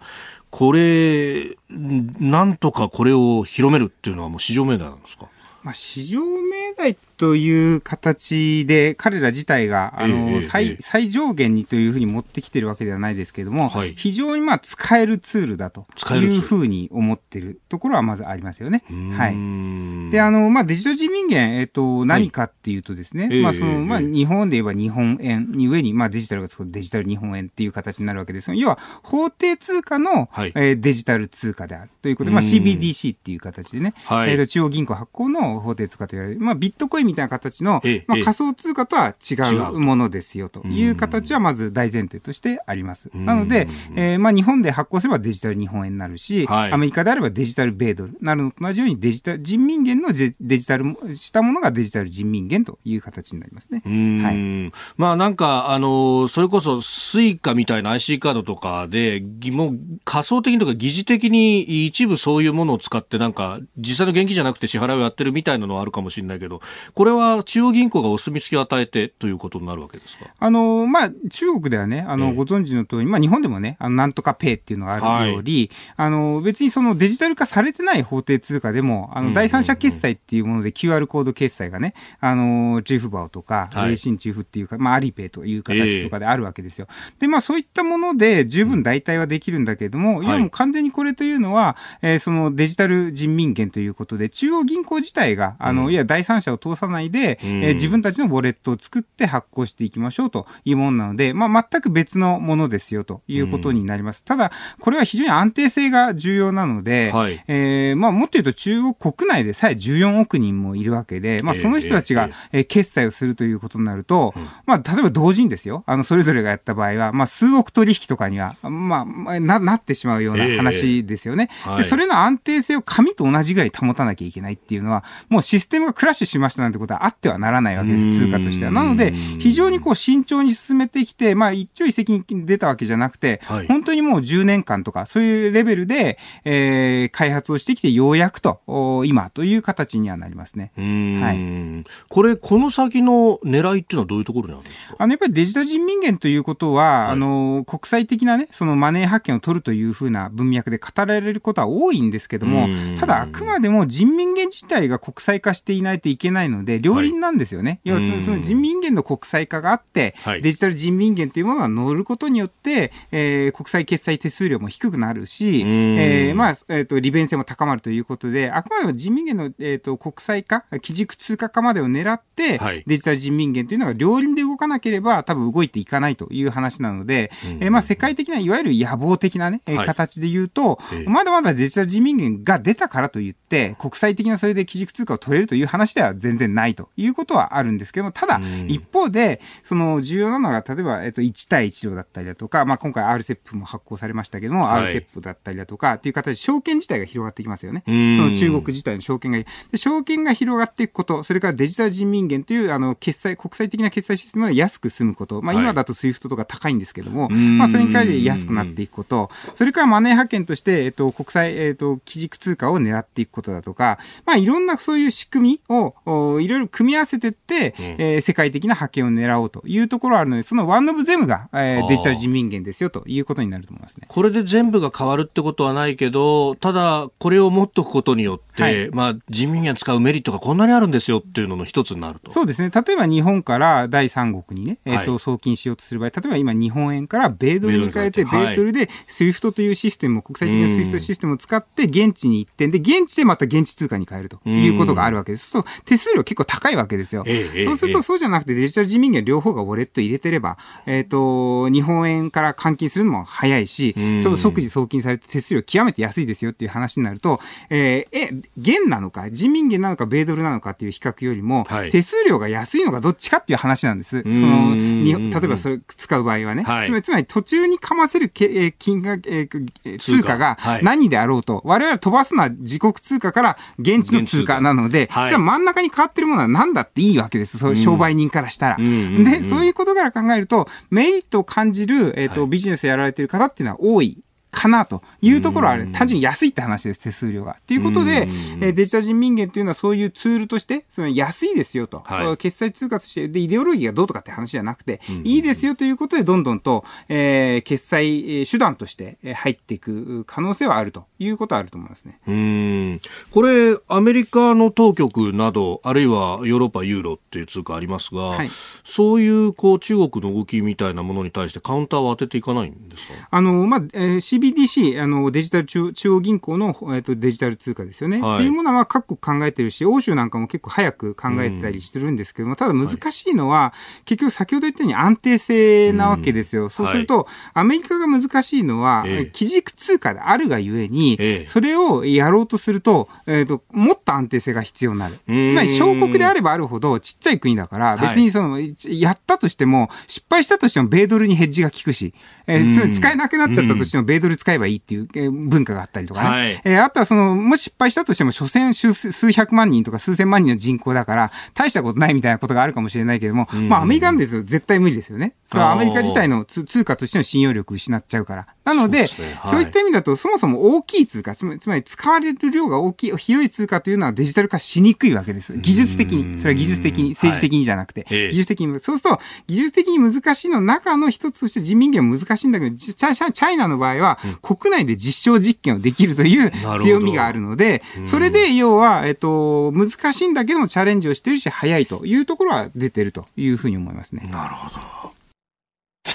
これ、なんとかこれを広めるっていうのはもう市場命題なんですか？まあ、市場命題という形で、彼ら自体が、あの、最、最上限にというふうに持ってきてるわけではないですけれども、はい、非常にまあ、使えるツールだというふうに思ってるところはまずありますよね。はい。で、あの、まあ、デジタル人民元、えっ、と、何かっていうとですね、はい、まあ、その、まあ、日本で言えば日本円に上に、まあ、デジタルがつくデジタル日本円っていう形になるわけです。が、要は、法定通貨の、はい、えー、デジタル通貨であるということで、まあ、CBDC っていう形でね、はい、えっ、と、中央銀行発行の法定通貨と言われる、まあ、ビットコインみたいな形の、まあ、仮想通貨とは違うものですよという形はまず大前提としてあります。なので、えー、まあ日本で発行すればデジタル日本円になるし、はい、アメリカであればデジタル米ドルなるのと同じようにデジタル人民元のデジタルしたものがデジタル人民元という形になりますね。はい、まあなんかあのそれこそ Suica みたいな IC カードとかでもう仮想的にとか疑似的に一部そういうものを使ってなんか実際の現金じゃなくて支払いをやってるみたいなのはあるかもしれないけどこれは中央銀行がお墨付きを与えてということになるわけですか？あの、まあ、中国ではね、あの、えー、ご存知の通り、まあ、日本でもね、あの、なんとかペイっていうのがあるより、はい、あの、別にそのデジタル化されてない法定通貨でも、あの、第三者決済っていうもので QR コード決済がね、あの、チーフバオとか、レイシンチーフっていうか、まあ、アリペイという形とかであるわけですよ。えー、で、まあ、そういったもので十分代替はできるんだけれども、うん、いや、もう完全にこれというのは、えー、そのデジタル人民元ということで、中央銀行自体が、あの、うん、いや、第三者を通さないで、えー、自分たちのウォレットを作って発行していきましょうというものなので、まあ、全く別のものですよということになります。ただ、これは非常に安定性が重要なので、はい、えー、まあ、もっと言うと中国国内でさえ14億人もいるわけで、まあ、その人たちが、えー、決済をするということになると、まあ、例えば同時にですよ、あの、それぞれがやった場合は、まあ、数億取引とかには、まあ、な、なってしまうような話ですよね。えーはい、でそれの安定性を紙と同じぐらい保たなきゃいけないっていうのは、もうシステムがクラッシュしましたなんてことはあってはならないわけです、通貨としては。なので、非常にこう慎重に進めてきて、まあ、一朝一夕に出たわけじゃなくて、はい、本当にもう10年間とか、そういうレベルで、えー、開発をしてきて、ようやくと、今という形にはなりますね。はい、これ、この先の狙いっていうのはどういうところなんですか？あのやっぱりデジタル人民元ということは、はい、あの国際的なね、そのマネー発見を取るというふうな文脈で語られることは多いんですけども、ただ、あくまでも人民元自体が国際化していないといけないので、両輪なんですよね。はい、要はその人民元の国際化があって、はい、デジタル人民元というものが乗ることによって、えー、国際決済手数料も低くなるし、えー、まあ、えっ、ー、と、利便性も高まるということで、あくまでも人民元の、えーと、国際化、基軸通貨化までを狙って、はい、デジタル人民元というのが両輪で動かなければ、多分動いていかないという話なので、えー、まあ、世界的ないわゆる野望的なね、はい、形で言うと、まだまだデジタル人民元が出たからといって、国際的なそれで基軸通貨を取れるという話では全然ないということはあるんですけども、ただ、一方で、その重要なのが、例えば、えっと、1対1条だったりだとか、まあ、今回 RCEP も発行されましたけども、はい、RCEP だったりだとか、っていう形で証券自体が広がってきますよね。その中国自体の証券が、で証券が広がっていくこと、それからデジタル人民元という、あの、決済、国際的な決済システムが安く済むこと、まあ、今だと SWIFT とか高いんですけども、はい、まあ、それに変えて安くなっていくこと、それからマネー派遣として、えっと、国際、えっと、基軸通貨を狙っていくことだとか、まあ、いろんなそういう仕組みを、いろいろ組み合わせていって、うん、えー、世界的な覇権を狙おうというところがあるので、そのワンオブゼムが、えー、デジタル人民元ですよということになると思いますね。これで全部が変わるってことはないけど、ただ、これを持っておくことによって、はい、まあ、人民元使うメリットがこんなにあるんですよっていうのの一つになると。そうですね。例えば日本から第三国にね、えっ、ー、と、送金しようとする場合、例えば今日本円から米ドルに変えて、米ドルで SWIFT というシステムを、国際的な SWIFT システムを使って、現地に行ってで、現地でまた現地通貨に変えるということがあるわけです。そう手数料結構高いわけですよ。そうすると、そうじゃなくてデジタル人民元両方がウォレット入れてれば、えっ、ー、と、日本円から換金するのも早いし、そう即時送金されて手数料極めて安いですよっていう話になると、えー、え、元なのか、人民元なのか、米ドルなのかっていう比較よりも、はい、手数料が安いのがどっちかっていう話なんです。その、に例えばそれ使う場合はね。はい、つまり、つまり途中にかませるけ金額、えー、通貨。が何であろうと、はい、我々飛ばすのは自国通貨から現地の通貨なので、じゃあ真ん中に変わってるものは何だっていいわけです。そういう商売人からしたら。で、そういうことから考えると、メリットを感じる、えっ、ー、と、ビジネスやられてる方っていうのは多いかなというところは、単純に安いって話です、手数料が。ということで、えデジタル人民元というのはそういうツールとして、その安いですよと、はい、決済通貨として、で、イデオロギーがどうとかって話じゃなくて、いいですよということで、どんどんと、えー、決済手段として入っていく可能性はあるということはあると思いますね。うん。これ、アメリカの当局など、あるいはヨーロッパユーロっていう通貨ありますが、はい、そういうこう中国の動きみたいなものに対してカウンターを当てていかないんですか？あの、まあ、えー CBDC、あのデジタル中央銀行の、えっと、デジタル通貨ですよね、はい、っていうものは各国考えてるし、欧州なんかも結構早く考えたりしてるんですけども、うん、ただ難しいのは、はい、結局先ほど言ったように安定性なわけですよ。うん、そうすると、はい、アメリカが難しいのは、えー、基軸通貨であるがゆえに、えー、それをやろうとすると、えっ、ー、と、もっと安定性が必要になる。つまり、小国であればあるほどちっちゃい国だから、別にその、やったとしても、失敗したとしても米ドルにヘッジが効くし、えー、つまり使えなくなっちゃったとしても、米ドル使えばいいっていう、え文化があったりとかね。はい、えー、あとはその、もし失敗したとしても、所詮数百万人とか数千万人の人口だから、大したことないみたいなことがあるかもしれないけれども、まあアメリカンですよ、絶対無理ですよね。それはアメリカ自体の通貨としての信用力を失っちゃうから。なので、そう、ねはい、そういった意味だと、そもそも大きい通貨、つまり使われる量が大きい、広い通貨というのはデジタル化しにくいわけです。技術的に。それは技術的に、政治的にじゃなくて、はい、技術的に。そうすると、技術的に難しいの中の一つとして人民元も難しいんだけど、チャイナの場合は、国内で実証実験をできるという強みがあるので、それで要は、えっと、難しいんだけどもチャレンジをしてるし、早いというところは出てるというふうに思いますね。なるほど。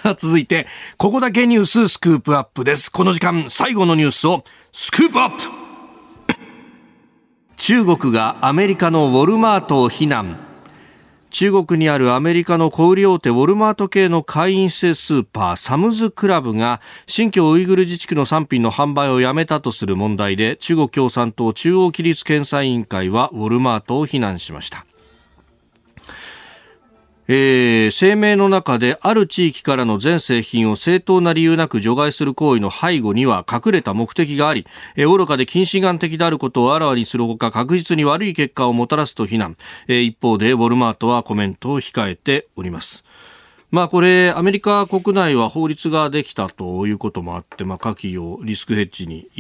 さあ、続いて、ここだけニューススクープアップです。この時間、最後のニュースをスクープアップ (coughs) 中国がアメリカのウォルマートを非難。中国にあるアメリカの小売大手ウォルマート系の会員制スーパーサムズクラブが新疆ウイグル自治区の産品の販売をやめたとする問題で中国共産党中央規律検査委員会はウォルマートを非難しましたえー、声明の中である地域からの全製品を正当な理由なく除外する行為の背後には隠れた目的があり、えー、愚かで近視眼的であることをあらわにするほか確実に悪い結果をもたらすと非難、えー、一方でウォルマートはコメントを控えております。まあこれ、アメリカ国内は法律ができたということもあって、まあ、下記をリスクヘッジに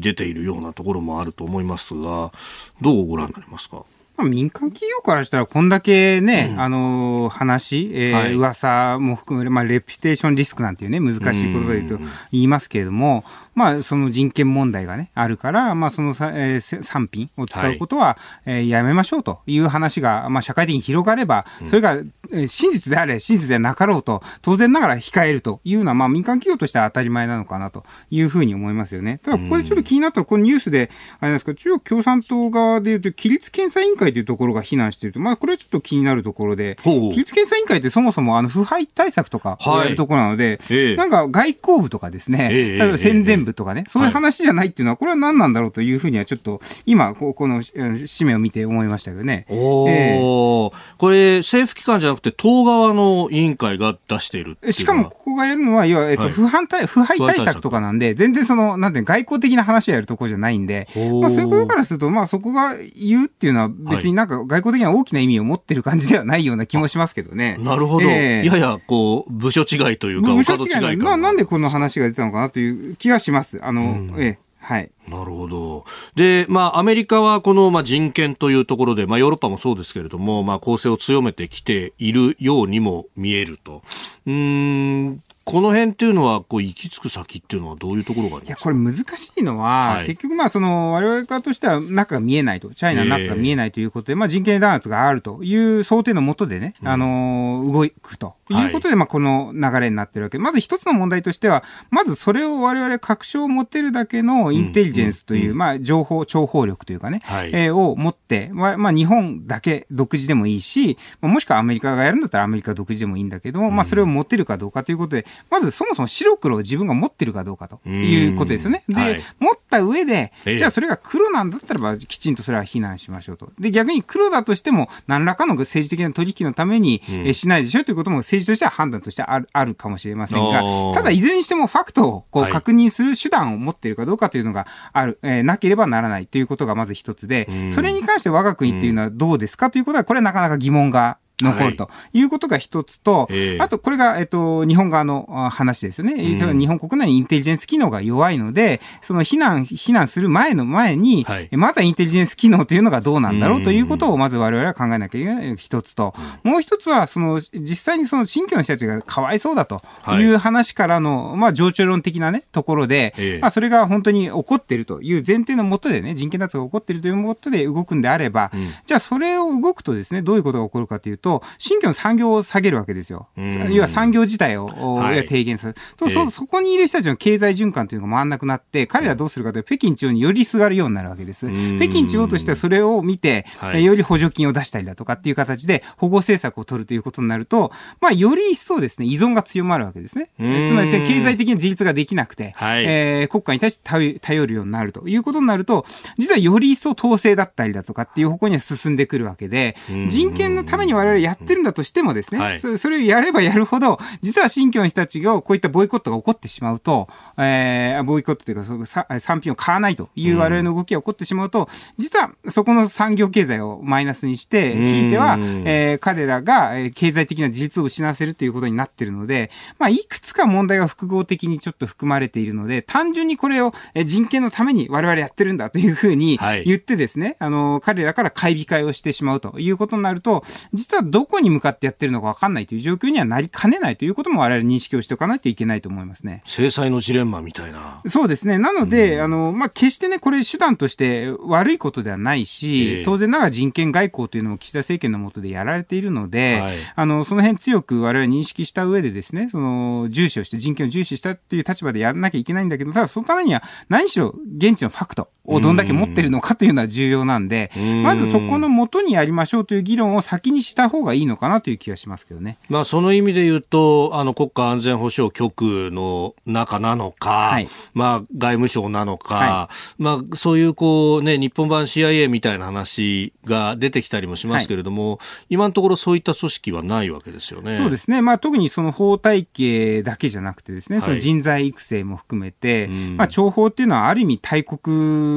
出ているようなところもあると思いますが、どうご覧になりますか？まあ、民間企業からしたら、こんだけね、うん、あの、話、えー、はい、噂も含め、まあ、レピュテーションリスクなんていうね、難しい言葉で言うと言いますけれども、まあ、その人権問題がね、あるから、まあ、そのさ、えー、産品を使うことは、はい、えー、やめましょうという話が、まあ、社会的に広がれば、それが、えー、真実であれ、真実でなかろうと、当然ながら控えるというのは、まあ、民間企業としては当たり前なのかなというふうに思いますよね。ただ、ここでちょっと気になったこのニュースで、あれですか、中国共産党側でいうと、規律検査委員会というところが非難していると、まあ、これはちょっと気になるところで、規律検査委員会ってそもそも、あの、腐敗対策とかをやるところなので、はい、なんか外交部とかですね、例えば宣伝部とかね、そういう話じゃないっていうのは、これは何なんだろうというふうにはちょっと、今、この紙面を見て思いましたけどね。おえー、これ、政府機関じゃなくて、党側の委員会が出しているしかも、ここがやるのは、要は、えっと、不反対、腐敗対策とかなんで、全然その、なんて外交的な話をやるところじゃないんで、まあ、そういうことからすると、まあ、そこが言うっていうのは、別になんか外交的には大きな意味を持ってる感じではないような気もしますけどね。なるほど。えー、やや、こう、部署違いというか、部署違いか。なんでこの話が出たのかなという気がします。あの、うん、ええはい。なるほど。で、まあ、アメリカはこの、まあ、人権というところで、まあ、ヨーロッパもそうですけれども、まあ、攻勢を強めてきているようにも見えると。うん、この辺っていうのは、こう、行き着く先っていうのはどういうところがいや、これ難しいのは、はい、結局まあ、その、我々側としては中が見えないと、チャイナの中が見えないということで、えー、まあ、人権弾圧があるという想定のもとでね、うん、あの、動くということで、まあ、この流れになってるわけ。まず一つの問題としては、まずそれを我々確証を持てるだけのインテリジェンスという、うんうん、まあ、情報、諜報力というかね、はい、えー、を持って、まあ、まあ、日本だけ独自でもいいし、もしくはアメリカがやるんだったらアメリカ独自でもいいんだけども、まあ、それを持てるかどうかということで、まずそもそも白黒を自分が持ってるかどうかということですよね。で、はい、持った上で、じゃあそれが黒なんだったらば、きちんとそれは非難しましょうと。で、逆に黒だとしても、何らかの政治的な取引のために、えしないでしょということも政治としては判断としてあるあるかもしれませんが、ただいずれにしてもファクトをこう確認する手段を持っているかどうかというのがある、えー、なければならないということがまず一つで、それに関して我が国っていうのはどうですかということは、これはなかなか疑問が残るとい。うことが一つと、はい、あとこれが、えっと、日本側の話ですよね、うん、日本国内にインテリジェンス機能が弱いので、その避難、避難する前の前に、はい、まずはインテリジェンス機能というのがどうなんだろうということを、まず我々は考えなきゃいけない一つと、もう一つは、その、実際にその新居の人たちがかわいそうだとい。う話からの、はい、まあ、情緒論的なね、ところで、まあ、それが本当に起こっているという前提のもとでね、人権脱が起こっているというもとで動くんであれば、うん、じゃあそれを動くとですね、どういうことが起こるかというと、新居の産業を下げるわけですよ。要は産業自体を、はい、低減する。と、そ、そこにいる人たちの経済循環というのが回らなくなって、彼らどうするかというと、北京中央によりすがるようになるわけです。北京中央としてはそれを見て、はい、より補助金を出したりだとかっていう形で保護政策を取るということになると、まあ、より一層ですね、依存が強まるわけですね。つまり、経済的な自立ができなくて、はい、えー、国家に対して頼るようになるということになると、実はより一層統制だったりだとかっていう方向には進んでくるわけで、人権のために我々やってるんだとしてもですね、はい、そそれをやればやるほど、実は新疆の人たちがこういったボイコットが起こってしまうと、えー、ボイコットというか、その産品を買わないという我々の動きが起こってしまうと、実はそこの産業経済をマイナスにして、ひいては、えー、彼らが経済的な自立を失わせるということになっているので、まあ、いくつか問題が複合的にちょっと含まれているので、単純にこれを人権のために我々やってるんだというふうに言ってですね、はい、あの、彼らから買い控えをしてしまうということになると、実はどこに向かってやってるのかわかんないという状況にはなりかねないということも我々認識をしておかないといけないと思いますね。制裁のジレンマみたいな。そうですね。なので、うん、あの、まあ、決してね、これ手段として悪いことではないし、えー、当然ながら人権外交というのも岸田政権の下でやられているので、はい、あの、その辺強く我々認識した上でですね、その、重視をして人権を重視したという立場でやらなきゃいけないんだけど、ただそのためには何しろ現地のファクト、をどんだけ持ってるのかというのは重要なんで、まずそこの元にやりましょうという議論を先にした方がいいのかなという気がしますけどね。まあ、その意味で言うと、あの国家安全保障局の中なのか、はい、まあ、外務省なのか、はい、まあ、そういうこう、ね、日本版 CIA みたいな話が出てきたりもしますけれども、はい、今のところそういった組織はないわけですよね。そうですね。まあ、特にその法体系だけじゃなくてですね、その人材育成も含めて、まあ、情報っていうのはある意味大国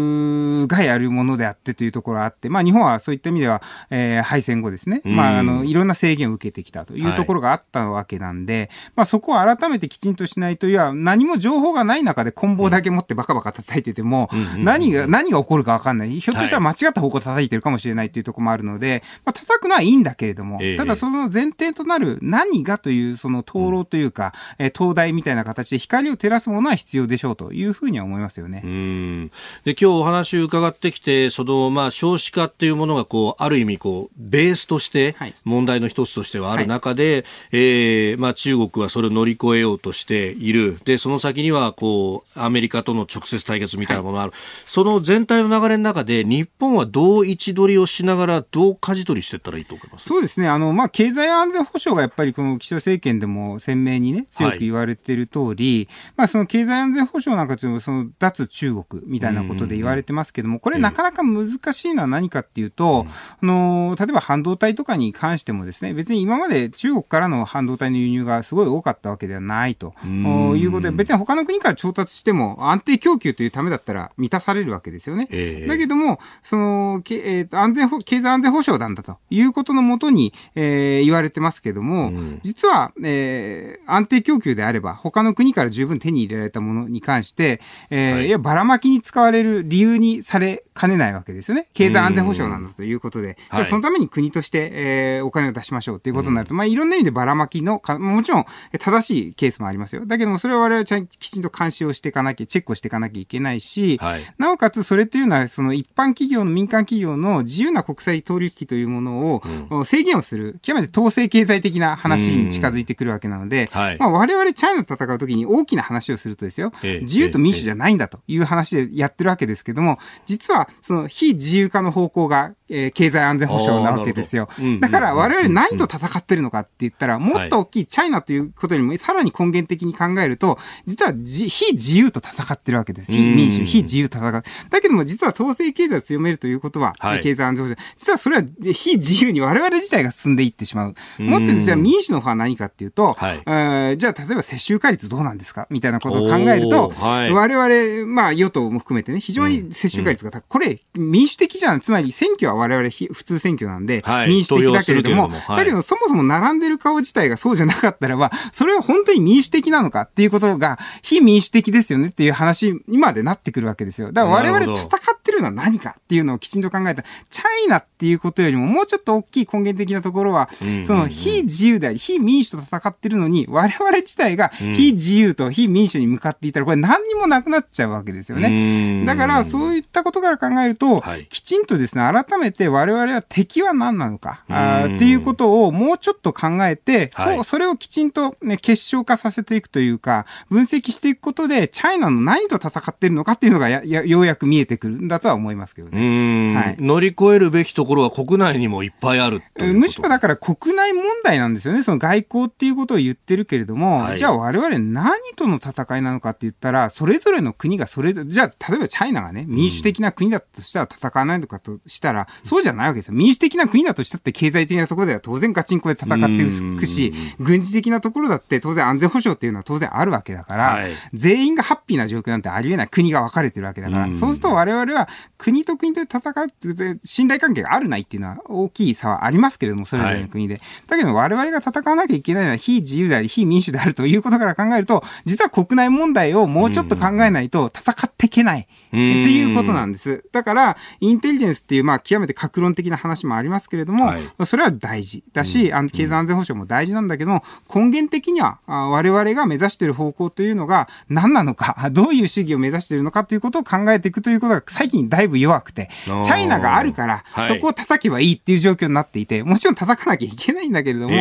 がやるものであってというところがあって、まあ、日本はそういった意味では、えー、敗戦後ですね、まあ、あの、いろんな制限を受けてきたというところがあったわけなんで、はい、まあ、そこを改めてきちんとしないと、いや、何も情報がない中で棍棒だけ持ってバカバカ叩いてても、何が、何が起こるか分かんない。ひょっとしたら間違った方向叩いてるかもしれないというところもあるので、まあ、叩くのはいいんだけれども、ただその前提となる何がという、その灯籠というか、えー、灯台みたいな形で光を照らすものは必要でしょうというふうには思いますよね。うん。で今日お話伺ってきて、そのまあ少子化っていうものがこうある意味こうベースとして問題の一つとしてはある中で、はい、えー、まあ中国はそれを乗り越えようとしている。でその先にはこうアメリカとの直接対決みたいなものがある。はい、その全体の流れの中で日本はどう位置取りをしながらどう舵取りしていったらいいと思います？そうですね。あのまあ経済安全保障がやっぱりこの岸田政権でも鮮明にね強く言われている通り、はい、まあその経済安全保障なんかというのその脱中国みたいなことで言われてますけども、これなかなか難しいのは何かっていうと、あの例えば半導体とかに関してもですね、別に今まで中国からの半導体の輸入がすごい多かったわけではないと。いうことで、別に他の国から調達しても安定供給というためだったら満たされるわけですよね。えー、だけども、その、えー、安全経済安全保障なんだということのもとに、えー、言われてますけども、実は、えー、安定供給であれば、他の国から十分手に入れられたものに関して、えー、はい、いやばらまきに使われる理由にされかねないわけですよね。経済安全保障なんだということで、じゃあそのために国として、えー、お金を出しましょうということになると、うん、まあいろんな意味でばらまきのか、もちろん正しいケースもありますよ。だけどもそれは我々はちゃんきちんと監視をしていかなきゃ、チェックをしていかなきゃいけないし、はい、なおかつそれっていうのはその一般企業の民間企業の自由な国際取引というものを、制限をする、極めて統制経済的な話に近づいてくるわけなので、はい、まあ我々チャイナと戦うときに大きな話をするとですよ、自由と民主じゃないんだという話でやってるわけですけども、実はその非自由化の方向が、えー、経済安全保障なわけですよ。だから我々何と戦ってるのかって言ったら、もっと大きいチャイナということにもさらに根源的に考えると、実は非自由と戦ってるわけです。非民主、非自由と戦う。だけども実は統制経済を強めるということは、はい、経済安全保障。実はそれは非自由に我々自体が進んでいってしまう。もっとじゃあ民主の方は何かっていうと、はい、えー、じゃあ例えば接種化率どうなんですかみたいなことを考えると、はい、我々、まあ与党も含めてね、非常に接種化率が高い。これ民主的じゃん。つまり選挙は我々普通選挙なんで、民主的だけれども、だけどそもそも並んでる顔自体がそうじゃなかったらば、それは本当に民主的なのかっていうことが、非民主的ですよねっていう話にまでなってくるわけですよ。だから我々戦ってるのは何かっていうのをきちんと考えた。チャイナっていうことよりももうちょっと大きい根源的なところは、その非自由であり、非民主と戦ってるのに、我々自体が非自由と非民主に向かっていたら、これ何にもなくなっちゃうわけですよね。だからそういったことから考えると、きちんとですね、改めて我々は敵は何なのか、あっていうことをもうちょっと考えて、そう、それをきちんとね、結晶化させていくというか、分析していくことで、チャイナの何と戦ってるのかっていうのがややようやく見えてくるんだとは思いますけどね。はい、乗り越えるべきところは国内にもいっぱいあるむしろだから国内問題なんですよね。その外交っていうことを言ってるけれども、はい、じゃあ我々何との戦いなのかって言ったら、それぞれの国がそれぞれ、じゃあ例えばチャイナがね、民主的な国だとしたら戦わないのかとしたら、うん、そうじゃないわけですよ。民主的な国だとしたって経済的なところでは当然ガチンコで戦っていくし、軍事的なところだって当然安全保障っていうのは当然あるわけだから、はい、全員がハッピーな状況なんてありえない。国が分かれてるわけだから、そうすると我々は国と国で戦う、信頼関係があるないっていうのは大きい差はありますけれども、それぞれの国で。はい、だけど我々が戦わなきゃいけないのは非自由であり、非民主であるということから考えると、実は国内問題をもうちょっと考えないと戦っていけない。っていうことなんです。だから、インテリジェンスっていう、まあ、極めて格論的な話もありますけれども、はい、それは大事だし、あの経済安全保障も大事なんだけども、根源的には、我々が目指している方向というのが何なのか、(laughs) どういう主義を目指しているのかということを考えていくということが最近だいぶ弱くて、チャイナがあるから、そこを叩けばいいっていう状況になっていて、もちろん叩かなきゃいけないんだけれども、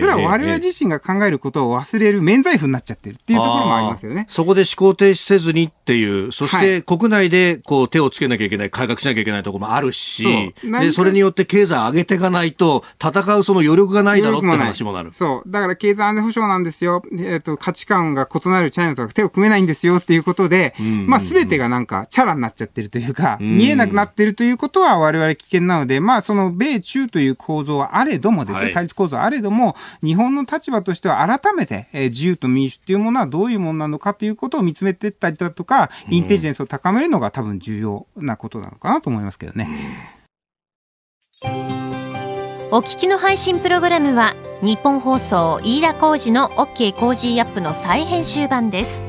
それは我々自身が考えることを忘れる免罪符になっちゃってるっていうところもありますよね。そこで思考停止せずにっていう、そして国内でこう手をつけなきゃいけない、改革しなきゃいけないところもあるし、そでそれによって経済上げていかないと、戦うその余力がないだろうって話もなる。そう。だから経済安全保障なんですよ。えっ、ー、と、価値観が異なるチャイナとか手を組めないんですよっていうことで、まあ、すべてがなんか、チャラになっちゃってるというか、見えなくなってるということは我々危険なので、まあ、その米中という構造はあれどもですね、はい、対立構造はあれども、日本の立場としては改めて、えー、自由と民主っていうものはどういうものなのかということを見つめていったりだとか、インテリジェンスを高めるのが多分重要なことなのかなと思いますけどね。お聞きの配信プログラムはニッポン放送飯田浩司の OK コージーアップの再編集版です。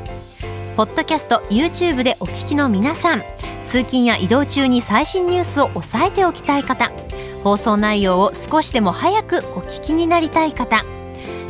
ポッドキャスト YouTube でお聞きの皆さん通勤や移動中に最新ニュースを押さえておきたい方放送内容を少しでも早くお聞きになりたい方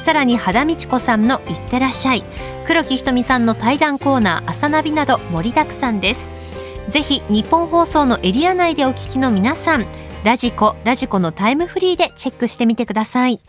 さらに肌道子さんの「いってらっしゃい」黒木ひとみさんの対談コーナー「朝ナビ」など盛りだくさんですぜひ日本放送のエリア内でお聞きの皆さんラジコ、ラジコのタイムフリーでチェックしてみてください。